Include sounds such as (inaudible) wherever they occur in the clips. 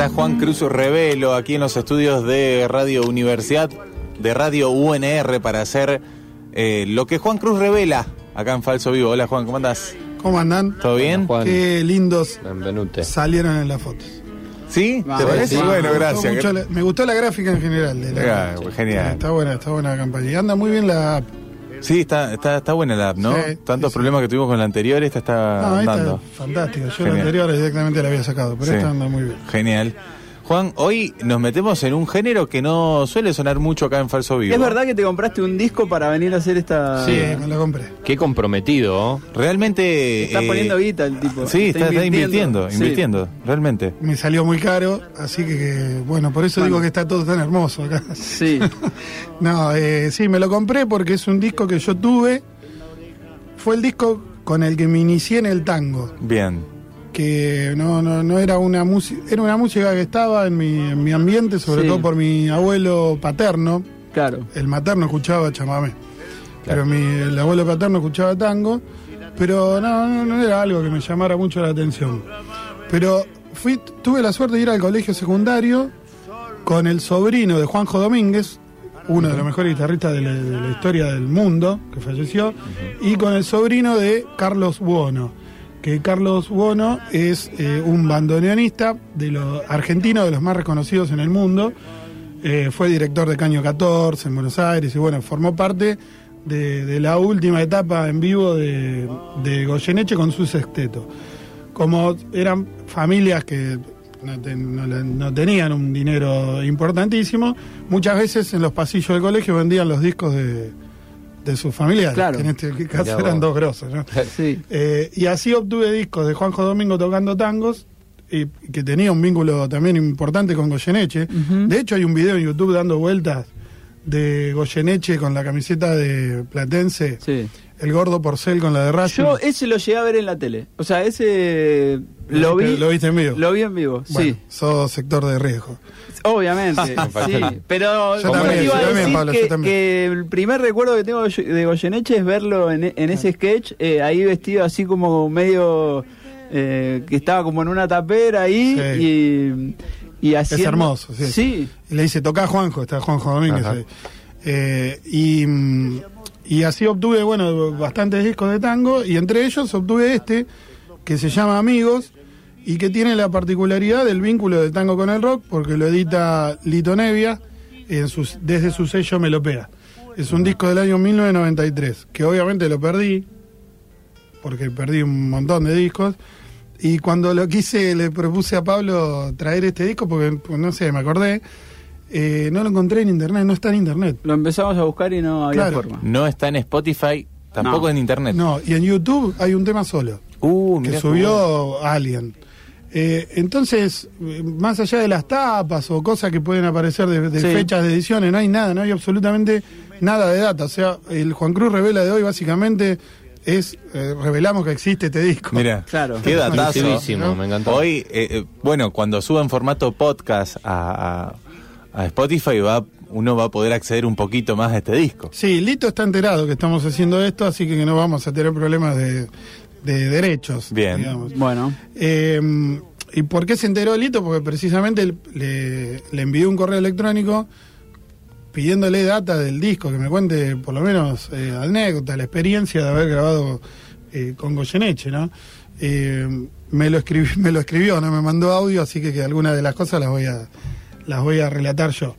Está Juan Cruz Revelo aquí en los estudios de Radio Universidad, de Radio UNR, para hacer eh, lo que Juan Cruz revela acá en Falso Vivo. Hola Juan, ¿cómo andás? ¿Cómo andan? ¿Todo bien? Juan. Qué lindos Benvenute. salieron en las fotos. ¿Sí? ¿Te parece? sí, Bueno, me gustó gracias. mucho la- me gustó la gráfica en general. de la- Ah, genial. Está buena, está buena la campaña. Y anda muy bien la app. Sí, está, está, está buena la app, ¿no? Sí, Tantos sí, sí. problemas que tuvimos con la anterior, esta está No, esta andando. es fantástica. Yo Genial. la anterior directamente la había sacado, pero esta anda muy bien. Genial. Juan, hoy nos metemos en un género que no suele sonar mucho acá en Falso Vivo. ¿Es verdad que te compraste un disco para venir a hacer esta...? Sí, me lo compré. Qué comprometido. ¿oh? Realmente... Está eh, poniendo guita el tipo. Sí, está, está invirtiendo, Sí. invirtiendo, realmente. Me salió muy caro, así que, que, bueno, por eso Bueno. digo que está todo tan hermoso acá. Sí. (laughs) No, eh, sí, me lo compré porque es un disco que yo tuve. Fue el disco con el que me inicié en el tango. Bien. Que no, no, no era una música, era una música que estaba en mi, en mi ambiente, sobre Sí. todo por mi abuelo paterno, Claro. el materno escuchaba chamamé, pero mi, el abuelo paterno escuchaba tango, pero no, no, no era algo que me llamara mucho la atención. Pero fui, tuve la suerte de ir al colegio secundario con el sobrino de Juanjo Domínguez, uno de los mejores guitarristas de la, de la historia del mundo, que falleció, y con el sobrino de Carlos Buono, que Carlos Buono es eh, un bandoneonista de los argentinos, de los más reconocidos en el mundo. Eh, fue director de Caño 14 en Buenos Aires y bueno, formó parte de, la última etapa en vivo de, Goyeneche con su sexteto. Como eran familias que no, no tenían un dinero importantísimo, muchas veces en los pasillos del colegio vendían los discos de, de sus familiares, Claro. que en este caso eran dos grosos. ¿no? (laughs) Sí. Eh, y así obtuve discos de Juanjo Domingo tocando tangos, y que tenía un vínculo también importante con Goyeneche. De hecho, hay un video en YouTube dando vueltas de Goyeneche con la camiseta de Platense, Sí. El gordo porcel con la de Racing. Yo ese lo llegué a ver en la tele. O sea, ese lo vi. ¿Lo viste en vivo? Lo vi en vivo, Bueno, sí. sos sector de riesgo. Obviamente, (laughs) sí. Pero Yo también, iba a también, decir Pablo, yo que, también. que el primer recuerdo que tengo de Goyeneche es verlo en, en ese sketch, eh, ahí vestido así como medio... eh, que estaba como en una tapera ahí y, y haciendo... hermoso, sí. Sí, Y le dice, toca a Juanjo, está Juanjo Domínguez. Eh, y, mm, y así obtuve, bueno, bastantes discos de tango, y entre ellos obtuve este, que se llama Amigos, y que tiene la particularidad del vínculo del tango con el rock, porque lo edita Lito Nevia en sus, desde su sello Melopea. Es un disco del año 1993, que obviamente lo perdí, porque perdí un montón de discos. Y cuando lo quise, le propuse a Pablo traer este disco, porque pues, no sé, me acordé. Eh, no lo encontré en internet, no está en internet. lo empezamos a buscar y no había Claro. forma. No está en Spotify, tampoco No. en Internet. No, y en YouTube hay un tema solo, Uh, que subió Alien. Eh, entonces, más allá de las tapas o cosas que pueden aparecer de, de Sí. fechas de ediciones, no hay nada, no hay absolutamente nada de data. O sea, el Juan Cruz Revela de hoy básicamente es, eh, revelamos que existe este disco. Mira, Claro. qué datazo. ¿no? me encantó. Hoy, eh, eh, bueno, cuando suba en formato podcast a, a- a Spotify, va, uno va a poder acceder un poquito más a este disco. Sí, Lito está enterado que estamos haciendo esto, así que no vamos a tener problemas de, de derechos. Bien. digamos. Bueno, Eh, ¿Y por qué se enteró Lito? Porque precisamente le, le envié un correo electrónico pidiéndole data del disco, que me cuente por lo menos eh, anécdota, la experiencia de haber grabado eh, con Goyeneche, ¿no? Eh, me, lo escribí, (laughs) me lo escribió, no me mandó audio, así que, que algunas de las cosas las voy a, las voy a relatar yo.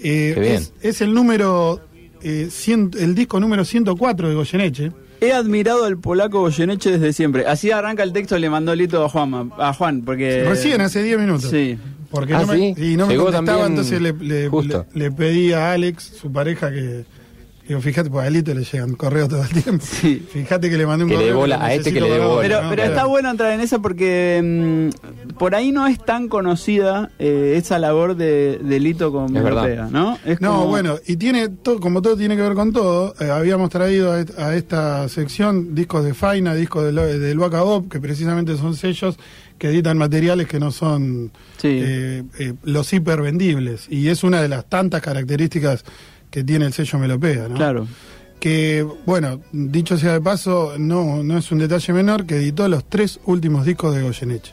Eh, Qué bien. Es, es el número, eh, cien- el disco número 104 de Goyeneche. he admirado al polaco Goyeneche desde siempre. Así arranca el texto, le mandó Lito a Juan, a Juan porque... Recién, hace 10 minutos. Sí. Porque Ah, no me, ¿sí? y no me Llegó contestaba, también entonces le, le, justo. le- le pedí a Alex, su pareja, que. Digo, fíjate, pues a Lito le llegan correos todo el tiempo. Sí. Fíjate que le mandé un Que le correo. dé bola, lo a este que le bola. Pero, ¿no? pero está bueno entrar en esa porque mm, por ahí no es tan conocida eh, esa labor de, de Lito con Es verdad. Melopea, ¿no? Es No, como- bueno, y tiene todo, como todo tiene que ver con todo, eh, habíamos traído a, a esta sección discos de Faina, discos de del Vaca Bob, que precisamente son sellos que editan materiales que no son Sí. eh, eh, los hipervendibles. Y es una de las tantas características que tiene el sello Melopea, ¿no? Claro. que, bueno, dicho sea de paso, no, no es un detalle menor, que editó los tres últimos discos de Goyeneche.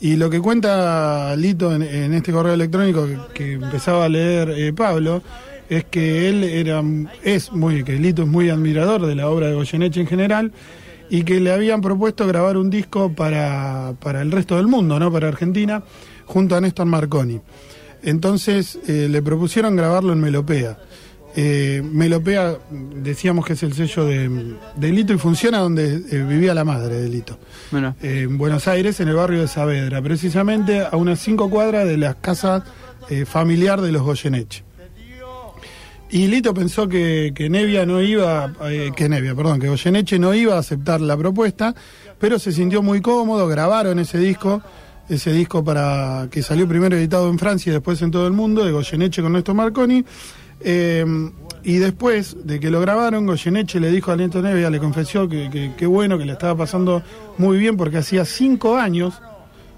Y lo que cuenta Lito en, este correo electrónico que, empezaba a leer eh, Pablo es que él era es muy que Lito es muy admirador de la obra de Goyeneche en general y que le habían propuesto grabar un disco para, para el resto del mundo, no para Argentina, junto a Néstor Marconi. Entonces eh, le propusieron grabarlo en Melopea. Eh, Melopea, decíamos que es el sello de, de Lito y funciona donde eh, vivía la madre de Lito. en Buenos Aires, en el barrio de Saavedra, precisamente a unas cinco cuadras de la casa familiar de los Goyeneche. Y Lito pensó que, que Nevia no iba, que Nevia, perdón, que Goyeneche no iba a aceptar la propuesta, pero se sintió muy cómodo, grabaron ese disco ese disco para que salió primero editado en Francia y después en todo el mundo, de Goyeneche con Néstor Marconi. Eh, y después de que lo grabaron, Goyeneche le dijo a Lento Nevia, le confesó que qué bueno, que le estaba pasando muy bien porque hacía cinco años,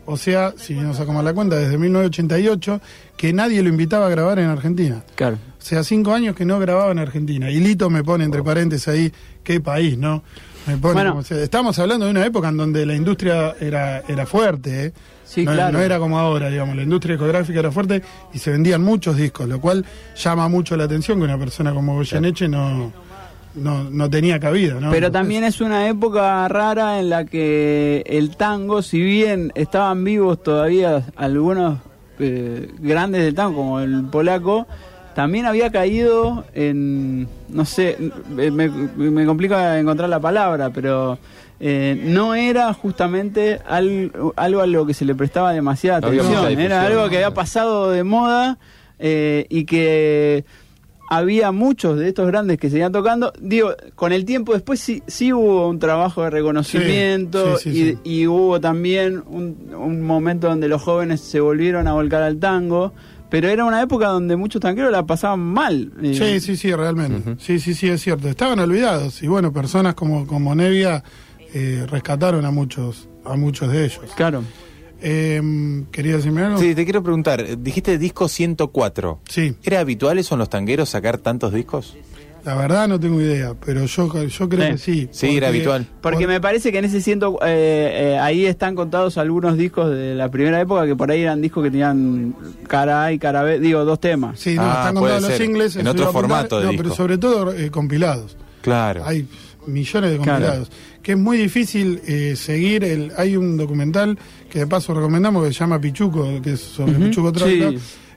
o sea, si nos sacamos la cuenta, desde 1988, que nadie lo invitaba a grabar en Argentina. Claro. O sea, cinco años que no grababa en Argentina. Y Lito me pone entre paréntesis ahí, qué país, ¿no? Me pone, estamos hablando de una época en donde la industria era, era fuerte, ¿eh? no, era como ahora, digamos, la industria discográfica era fuerte y se vendían muchos discos, lo cual llama mucho la atención que una persona como Goyeneche no, no, no tenía cabida. ¿no? Pero también es una época rara en la que el tango, si bien estaban vivos todavía algunos eh, grandes del tango, como el polaco, también había caído en, no sé, me, me complica encontrar la palabra, pero eh, no era justamente algo, a lo que se le prestaba demasiada atención, era algo que había pasado de moda eh, y que había muchos de estos grandes que seguían tocando. Digo, con el tiempo después sí, sí hubo un trabajo de reconocimiento y, hubo también un, momento donde los jóvenes se volvieron a volcar al tango. Pero era una época donde muchos tanqueros la pasaban mal. Eh. Sí, sí, sí, realmente. Sí, sí, sí, es cierto. Estaban olvidados. Y bueno, personas como, como Nevia eh, rescataron a muchos, a muchos de ellos. Claro. Eh, ¿Quería decirme algo? Sí, te quiero preguntar, dijiste disco 104. Sí. ¿Era habitual eso en los tangueros sacar tantos discos? La verdad no tengo idea, pero yo, yo creo que sí. Sí, era habitual. Porque me parece que en ese ciento, eh, eh, ahí están contados algunos discos de la primera época que por ahí eran discos que tenían cara A y cara B, digo, dos temas. Sí, no, ah, están contados los singles. En otro formato de No, pero sobre todo eh, compilados. Claro. Hay millones de compilados que es muy difícil eh, seguir. El, hay un documental que de paso recomendamos que se llama Pichuco, que es sobre Pichuco Troika,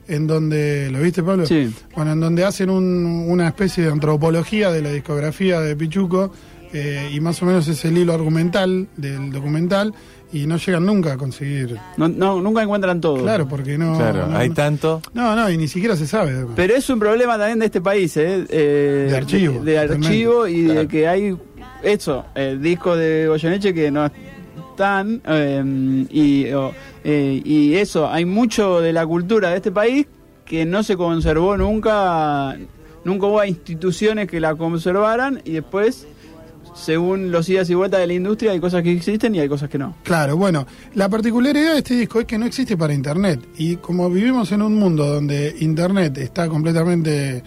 en donde, ¿lo viste Pablo? Sí. Bueno, en donde hacen una especie de antropología de la discografía de Pichuco eh, y más o menos es el hilo argumental del documental y no llegan nunca a conseguir. No, nunca encuentran todo. Claro, porque no. Claro, hay tanto. No, no, y ni siquiera se sabe. Pero es un problema también de este país, ¿eh? eh de archivo. De, archivo y de que hay eso, el disco de Goyeneche que no están em, y, eh, y eso, hay mucho de la cultura de este país que no se conservó nunca, nunca hubo instituciones que la conservaran y después según los idas y vueltas de la industria, hay cosas que existen y hay cosas que no. Claro, bueno, la particularidad de este disco es que no existe para Internet. Y como vivimos en un mundo donde Internet está completamente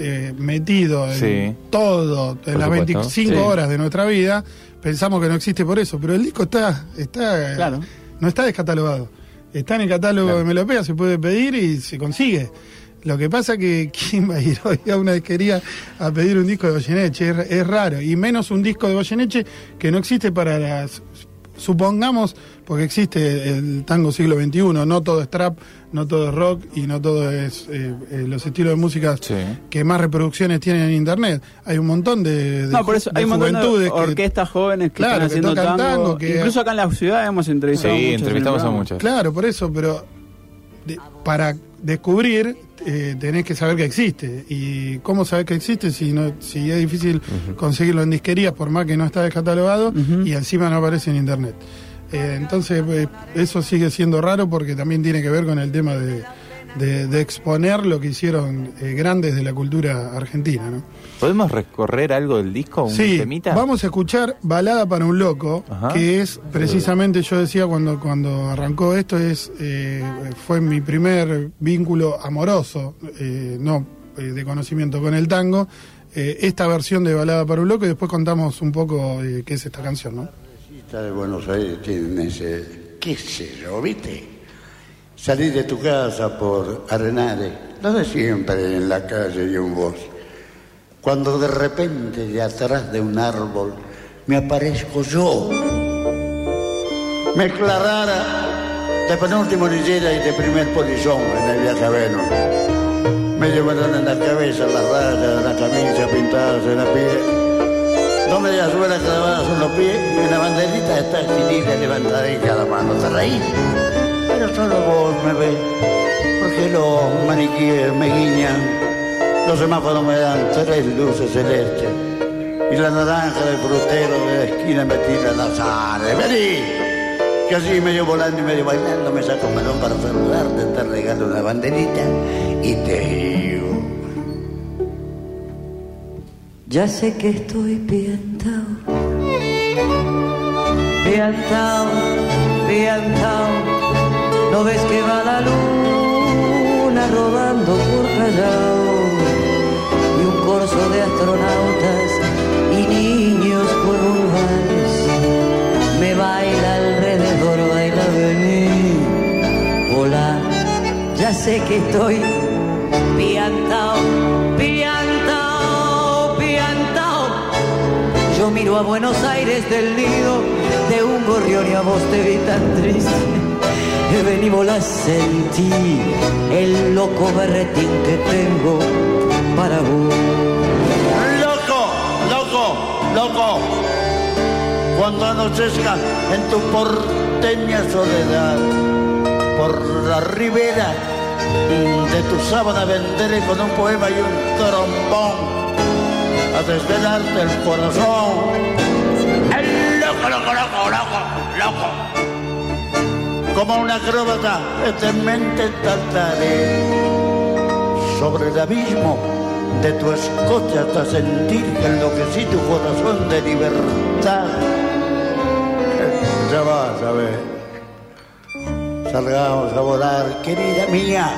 eh, metido en todo, en las 25 horas de nuestra vida, pensamos que no existe por eso, pero el disco está, está no está descatalogado. Está en el catálogo de Melopea, se puede pedir y se consigue. Lo que pasa que (laughs) quién va a ir hoy a una disquería a pedir un disco de Goyeneche, es, es, raro, y menos un disco de Goyeneche que no existe para las supongamos, porque existe el tango siglo XXI, no todo es trap, no todo es rock y no todo es eh, eh, los estilos de música que más reproducciones tienen en internet. Hay un montón de, no, por eso hay un montón de orquestas jóvenes que están haciendo tango, incluso acá en la ciudad hemos entrevistado sí, entrevistamos a muchos. Claro, por eso, pero para descubrir eh, tenés que saber que existe. ¿Y cómo saber que existe si no si es difícil conseguirlo en disquerías por más que no está descatalogado y encima no aparece en internet? Eh, entonces eh, eso sigue siendo raro porque también tiene que ver con el tema de, de, exponer lo que hicieron grandes de la cultura argentina. ¿no? ¿Podemos recorrer algo del disco? Un sí, vamos a escuchar Balada para un Loco, que es precisamente, yo decía cuando, cuando arrancó esto, es eh, fue mi primer vínculo amoroso, eh, no eh, de conocimiento con el tango, esta versión de Balada para un Loco y después contamos un poco qué es esta canción, ¿no? de Buenos Aires tienen ese qué sé yo, ¿viste? Salir de tu casa por Arenales, lo de siempre en la calle y un voz. Cuando de repente de atrás de un árbol me aparezco yo. Me aclarara de penúltimo lillera y de primer polizón en el viaje a Venus. Me llevaron en la cabeza las rayas, la camisa pintadas en la piel. Dos medias suelas clavadas en los pies y una banderita está extinida levantada en cada mano. ¿Te reís? Pero solo vos me ves, porque los maniquíes me guiñan. Los semáforos me dan tres luces celestes y la naranja del frutero de la esquina me tira la sal. ¡Vení! que así medio volando y medio bailando me saco un melón para saludarte, te regalo una banderita y te digo. Ya sé que estoy piantao, piantao, piantao. ¿No ves que va la luna rodando por Callao? Y un corso de astronautas y niños con un vals me baila alrededor, baila venir. Hola, ya sé que estoy piantao, piantao, piantao. Yo miro a Buenos Aires del nido de un gorrión y a vos te vi tan triste. Que vení, la sentí, el loco berretín que tengo para vos. Loco, loco, loco. Cuando anochezca en tu porteña soledad, por la ribera de tu sábana vendré con un poema y un trombón a desvelarte el corazón. El loco, loco, loco, loco, loco. Como una acróbata, eternamente saltaré sobre el abismo de tu escote hasta sentir que enloquecí tu corazón de libertad. Ya vas a ver. Salgamos a volar, querida mía.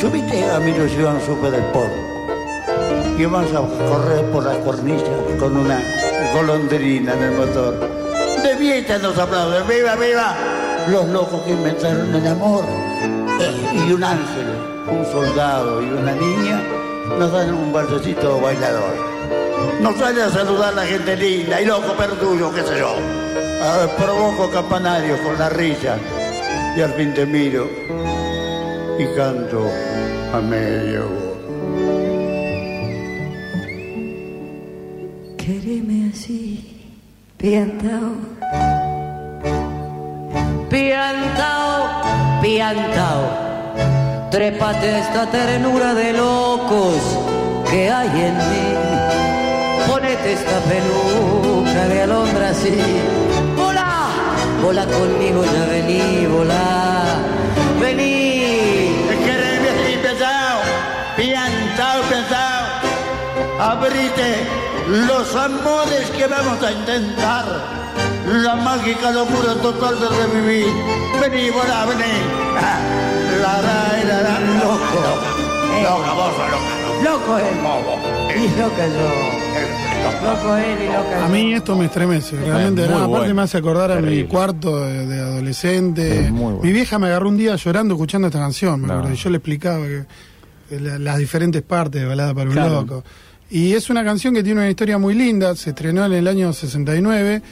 Subite a mi ilusión Super Sport y vas a correr por las cornillas con una golondrina en el motor. De nos aplauden, viva, viva, los locos que inventaron el amor. Y un ángel, un soldado y una niña nos dan un balsecito bailador. Nos sale a saludar la gente linda y loco perduyo, qué sé yo. Provoco campanarios con la risa y al fin te miro y canto a medio voz. Quéreme así, piantao. Piantao, piantao. Trépate esta ternura de locos que hay en mí. Ponete esta peluca de alondra así. Volá, volá conmigo, ya vení, volá. Vení. Quererme así pesado, piantao, pesado. Abrite los amores que vamos a intentar. La mágica locura total de revivir. Vení, volá, vení. Ah, La, la, la, la, loco. Loca, vos sos loca. Loco él. Bobo. Y loca yo. Loco él y loca A yo. mí esto me estremece, realmente. no, aparte bueno. me hace acordar a mi cuarto de, de adolescente. Es bueno. Mi vieja me agarró un día llorando escuchando esta canción, me No. acuerdo, y yo le explicaba que, que la- las diferentes partes de Balada para un Claro. Loco. Y es una canción que tiene una historia muy linda, se estrenó en el año 69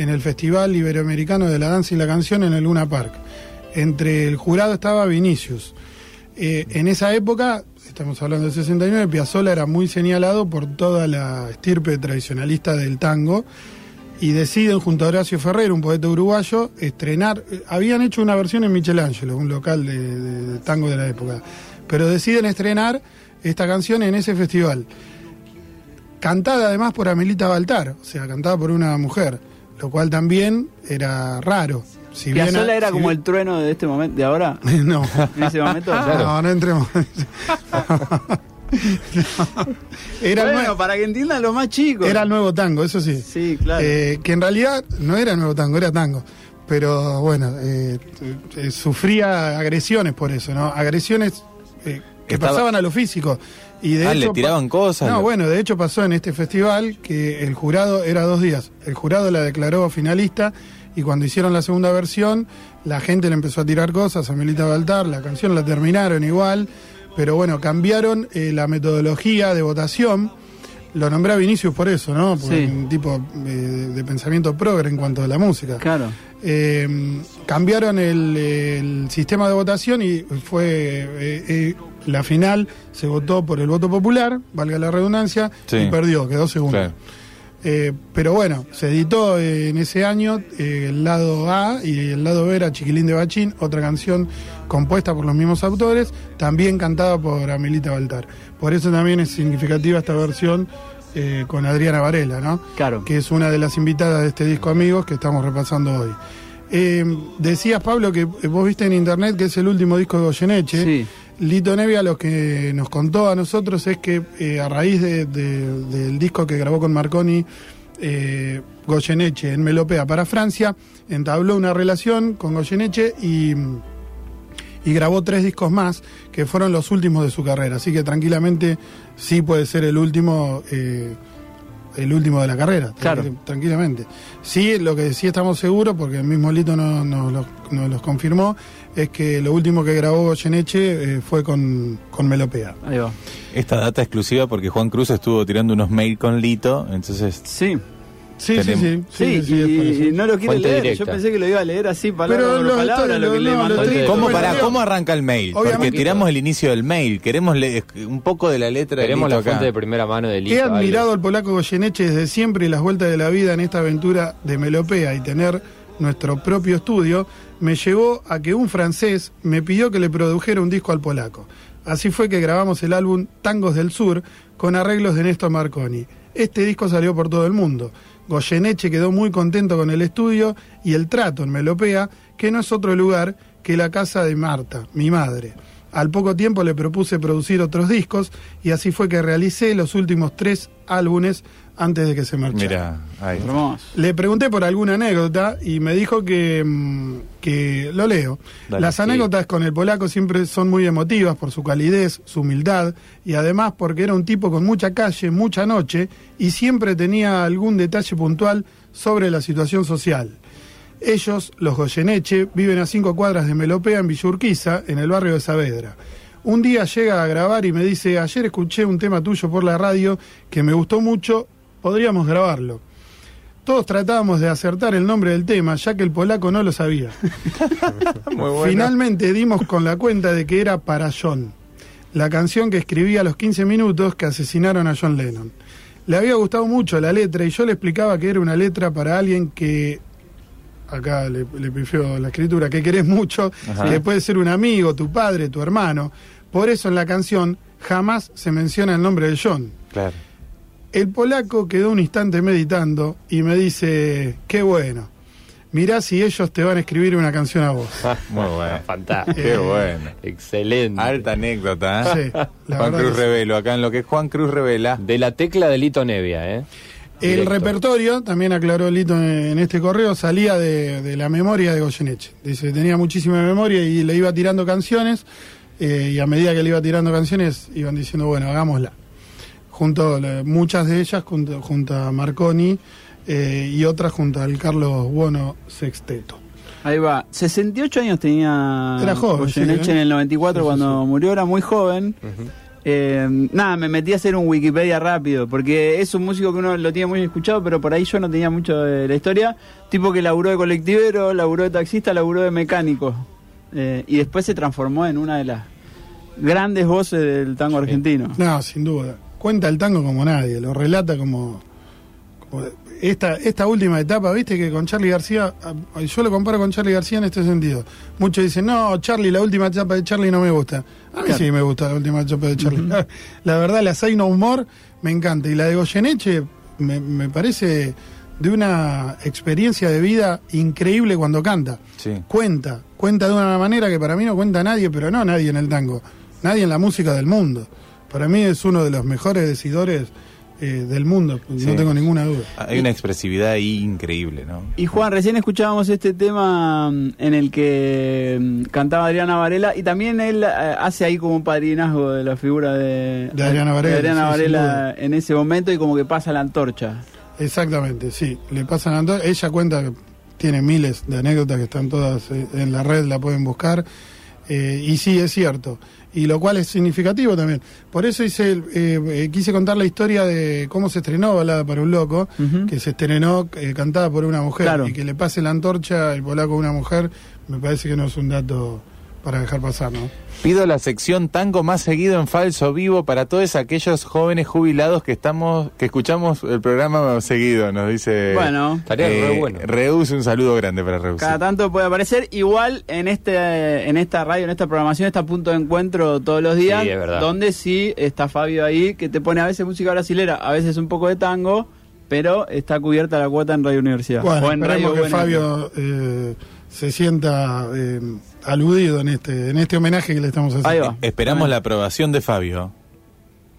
en el Festival Iberoamericano de la Danza y la Canción en el Luna Park. Entre el jurado estaba Vinicius. Eh, en esa época, estamos hablando del 69, Piazzolla era muy señalado por toda la estirpe tradicionalista del tango y deciden junto a Horacio Ferrer, un poeta uruguayo, estrenar. eh, Habían hecho una versión en Michelangelo, un local de, de- de tango de la época, pero deciden estrenar esta canción en ese festival. Cantada además por Amelita Baltar, o sea, cantada por una mujer, lo cual también era raro. Si bien- era si como bien- el trueno de este momento, de ahora, (laughs) no. en ese momento. (laughs) No, no entremos. (laughs) era, el bueno, para que entiendan los más chicos. era el nuevo tango, eso sí. Sí, claro. Eh, que en realidad no era nuevo tango, era tango. Pero bueno, eh, eh, sufría agresiones por eso, ¿no? Agresiones eh, que Estaba- pasaban a lo físico. Y de Ah, hecho, le tiraban cosas. No, Lo- bueno, de hecho pasó en este festival que el jurado era dos días. El jurado la declaró finalista y cuando hicieron la segunda versión, la gente le empezó a tirar cosas a Melita Baltar, la canción la terminaron igual, pero bueno, cambiaron eh, la metodología de votación. Lo nombré a Vinicius por eso, ¿no? Por Sí. un tipo eh, de pensamiento progre en cuanto a la música. Claro. Eh, cambiaron el, el sistema de votación y fue la final se votó por el voto popular, valga la redundancia, Sí. y perdió, quedó segundo. Claro. Eh, pero bueno, se editó eh, en ese año eh, el lado A y el lado B era Chiquilín de Bachín, otra canción compuesta por los mismos autores, también cantada por Amelita Baltar. Por eso también es significativa esta versión eh, con Adriana Varela, ¿no? Claro. que es una de las invitadas de este disco Amigos que estamos repasando hoy. Eh, decías, Pablo, que vos viste en internet que es el último disco de Goyeneche. Sí. Lito Nevia lo que nos contó a nosotros es que eh, a raíz de- de- del disco que grabó con Marconi eh, Goyeneche en Melopea para Francia, entabló una relación con Goyeneche y, y grabó tres discos más que fueron los últimos de su carrera. Así que tranquilamente sí puede ser el último. eh, el último de la carrera, Claro. tranqui- tranquilamente. Sí, lo que sí estamos seguros, porque el mismo Lito nos, nos los confirmó, es que lo último que grabó Goyeneche eh, fue con, con Melopea. Ahí va. Esta data exclusiva porque Juan Cruz estuvo tirando unos mail con Lito, entonces Sí. Sí, sí, sí. Sí, Sí, y, no lo quiere leer. directa. Yo pensé que lo iba a leer así, palabra Pero por palabra, lo que le mandó. estoy- ¿Cómo, Bueno, para, digo- ¿Cómo arranca el mail? Porque Obviamente- tiramos el inicio del mail, queremos le- un poco de la letra de Queremos Lito la acá. fuente de primera mano de Lito. He admirado al polaco Goyeneche desde siempre y las vueltas de la vida en esta aventura de Melopea y tener nuestro propio estudio me llevó a que un francés me pidió que le produjera un disco al polaco. Así fue que grabamos el álbum Tangos del Sur con arreglos de Néstor Marconi. Este disco salió por todo el mundo. Goyeneche quedó muy contento con el estudio y el trato en Melopea, que no es otro lugar que la casa de Marta, mi madre. Al poco tiempo le propuse producir otros discos y así fue que realicé los últimos tres álbumes antes de que se marchara. Mira, ahí. Hermoso. Le pregunté por alguna anécdota y me dijo que, mm, que lo leo. Dale, Las sí. anécdotas con el polaco siempre son muy emotivas por su calidez, su humildad y además porque era un tipo con mucha calle, mucha noche y siempre tenía algún detalle puntual sobre la situación social. Ellos, los Goyeneche, viven a cinco cuadras de Melopea en Villurquiza, en el barrio de Saavedra. Un día llega a grabar y me dice, ayer escuché un tema tuyo por la radio que me gustó mucho, podríamos grabarlo. Todos tratábamos de acertar el nombre del tema, ya que el polaco no lo sabía. (laughs) Muy bueno. Finalmente dimos con la cuenta de que era para John, la canción que escribí a los 15 minutos que asesinaron a John Lennon. Le había gustado mucho la letra y yo le explicaba que era una letra para alguien que, acá le, le pifió la escritura, que querés mucho, Ajá. que puede ser un amigo, tu padre, tu hermano. Por eso en la canción jamás se menciona el nombre de John. Claro. El polaco quedó un instante meditando y me dice, qué bueno, mirá si ellos te van a escribir una canción a vos. (laughs) Muy bueno. Fantástico. Qué bueno. Excelente. Alta anécdota, ¿eh? Sí, la Juan Cruz. Revelo, acá en lo que es Juan Cruz Revela. De la tecla de Lito Nevia, ¿eh? El repertorio, también aclaró Lito en, en este correo, salía de, de la memoria de Goyeneche. Dice, tenía muchísima memoria y le iba tirando canciones eh, y a medida que le iba tirando canciones iban diciendo, bueno, hagámosla. Junto, muchas de ellas junto, junto a Marconi eh, y otras junto al Carlos Bono Sexteto. Ahí va. 68 años tenía Era joven, sí, ¿eh? en el 94 Sí, sí, cuando sí. murió, era muy joven. Eh, nada, me metí a hacer un Wikipedia rápido, porque es un músico que uno lo tiene muy escuchado, pero por ahí yo no tenía mucho de la historia. Tipo que laburó de colectivero, laburó de taxista, laburó de mecánico. Eh, y después se transformó en una de las grandes voces del tango argentino. No, sin duda. Cuenta el tango como nadie, lo relata como, como esta, esta última etapa, viste que con Charlie García, ah, yo lo comparo con Charlie García en este sentido. Muchos dicen, no, Charlie, la última etapa de Charlie no me gusta. A mí Claro. sí me gusta la última etapa de Charlie. (laughs) La verdad, la Say No Humor me encanta. Y la de Goyeneche me, me parece de una experiencia de vida increíble cuando canta. Sí. Cuenta, cuenta de una manera que para mí no cuenta nadie, pero no nadie en el tango, nadie en la música del mundo. Para mí es uno de los mejores decidores eh, del mundo, Sí. no tengo ninguna duda. Hay una expresividad ahí increíble, ¿no? Y Juan, recién escuchábamos este tema mm, en el que mm, cantaba Adriana Varela y también él eh, hace ahí como un padrinazgo de la figura de, De Adriana Varela, de Adriana sí, sin Varela en ese momento y como que pasa la antorcha. Exactamente, sí. Le pasan a to- ella cuenta tiene miles de anécdotas que están todas eh, en la red, la pueden buscar. Eh, y sí, es cierto. Y lo cual es significativo también. Por eso hice eh, eh, quise contar la historia de cómo se estrenó Balada para un Loco, que se estrenó eh, cantada por una mujer. Claro. Y que le pase la antorcha el polaco a una mujer, me parece que no es un dato para dejar pasar, ¿no? Pido la sección tango más seguido en falso vivo para todos aquellos jóvenes jubilados que estamos, que escuchamos el programa seguido, nos dice. Bueno. Estaría re bueno. Reus, un saludo grande para Reus. Cada tanto puede aparecer. Igual en este en esta radio, en esta programación, está a punto de encuentro todos los días. Sí, es verdad. Donde sí está Fabio ahí, que te pone a veces música brasilera, a veces un poco de tango, pero está cubierta la cuota en Radio Universidad. Bueno, o en esperemos que Radio. Fabio eh, se sienta eh, aludido en este, en este homenaje que le estamos haciendo. Ahí va. Esperamos la aprobación de Fabio.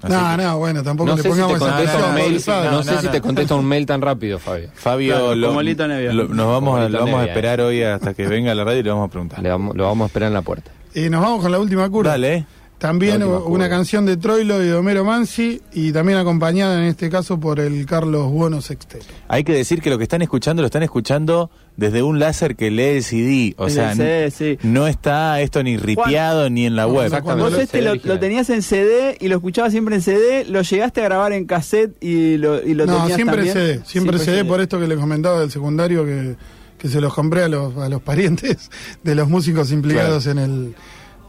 Así No, que- no, bueno, tampoco No le sé si te pongamos esa un mail, no, No, sé no, si te contesta un mail tan rápido, Fabio. Fabio, Claro, lo- como Lito Nevia. lo- nos vamos, Como a, Lito lo vamos a esperar hoy hasta que venga a la radio y le vamos a preguntar. Le vamos- lo vamos a esperar en la puerta. Y nos vamos con la última curva. Dale, eh. También una canción de Troilo y de Homero Mansi y también acompañada en este caso por el Carlos Buono Sexteto. Hay que decir que lo que están escuchando lo están escuchando desde un láser que lee el CD. O sea, el CD, sí. no está esto ni ripiado ni en la No, web. exactamente. Vos este lo, tenías en CD y lo escuchabas siempre en CD, lo llegaste a grabar en cassette y lo, y lo No, tenías siempre también. CD, siempre CD, CD. por esto que les comentaba del secundario que, que se los compré a los, a los parientes de los músicos implicados en el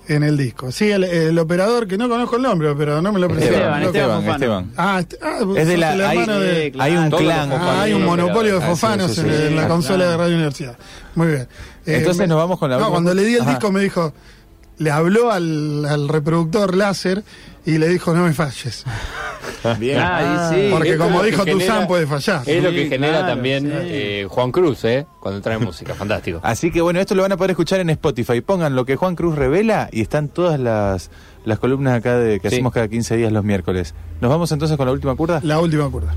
en el disco. Sí, el, el operador, que no conozco el nombre, pero no me lo presento. Esteban, Esteban, Fofano. Esteban. Ah, este- ah, Es de la- hay- de... Hay un clan. Ah, hay un monopolio de fofanos en, la consola de Radio Universidad. Muy bien. Eh, Entonces nos vamos con la No, última- cuando le di el Ajá. disco me dijo, le habló al, al reproductor láser y le dijo, no me falles. (laughs) Bien. Ah, y sí. Porque como dijo Tuzán, puede fallar. Es lo que genera claro, también sí. eh, Juan Cruz, ¿eh? Cuando trae música. Fantástico. Así que bueno, esto lo van a poder escuchar en Spotify. Pongan lo que Juan Cruz revela y están todas las, las columnas acá de, que Sí. hacemos cada 15 días los miércoles. ¿Nos vamos entonces con la última curda? La última cuerda.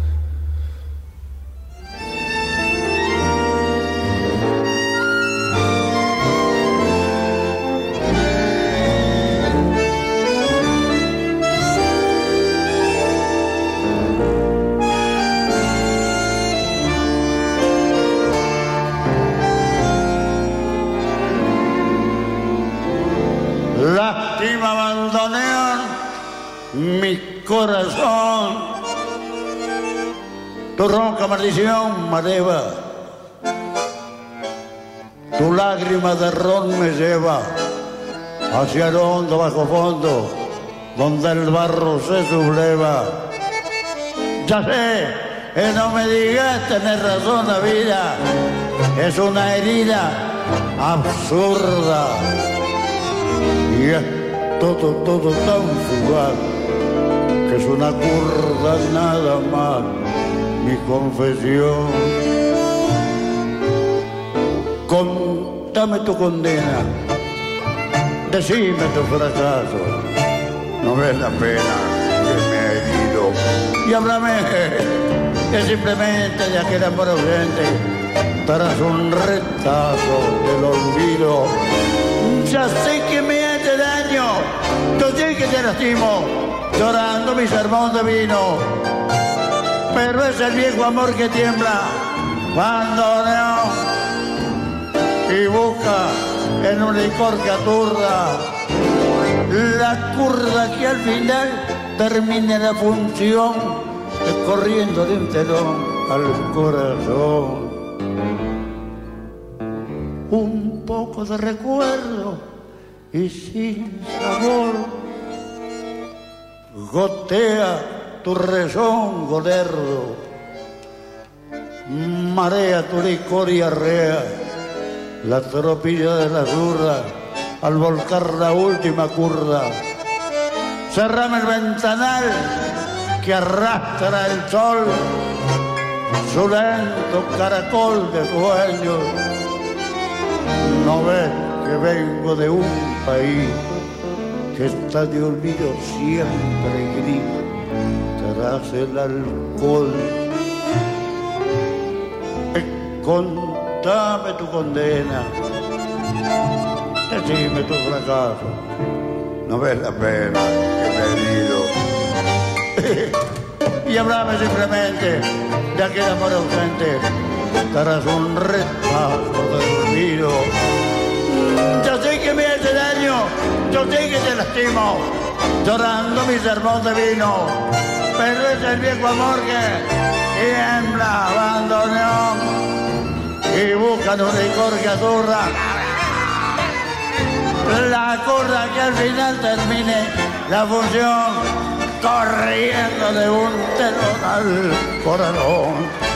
Ronca maldición me eleva. Tu lágrima de ron me lleva hacia el hondo bajo fondo, donde el barro se subleva. Ya sé, que no me digas tener razón la vida, es una herida absurda. Y es todo, todo tan fugaz que es una curda nada más mi confesión. Contame tu condena, decime tu fracaso, no ves la pena que me ha herido. Y háblame que simplemente de aquel amor ausente tras un retazo del olvido. Ya sé que me hace daño, yo sé que te lastimo, llorando mi sermón de vino. Pero es el viejo amor que tiembla cuando y busca en un licor que aturda la curda que al final termine la función corriendo de un telón al corazón un poco de recuerdo y sin sabor. Gotea tu rezongo lerdo, marea tu licor y arrea la tropilla de la zurda al volcar la última curda. Cerrame el ventanal que arrastra el sol, su lento caracol de sueños no ves que vengo de un país que está de olvido siempre gris tras el alcohol. Eh, Contame tu condena, decime tu fracaso, no ves la pena que me he y hablame simplemente de aquel amor ausente. Tras un repaso dormido. Yo sé que me hace daño, yo sé que te lastimo, llorando mi sermón de vino, pero es el viejo amor que tiembla, abandonó y buscan un licor que azurra la curra que al final termine la función corriendo de un telón al corazón.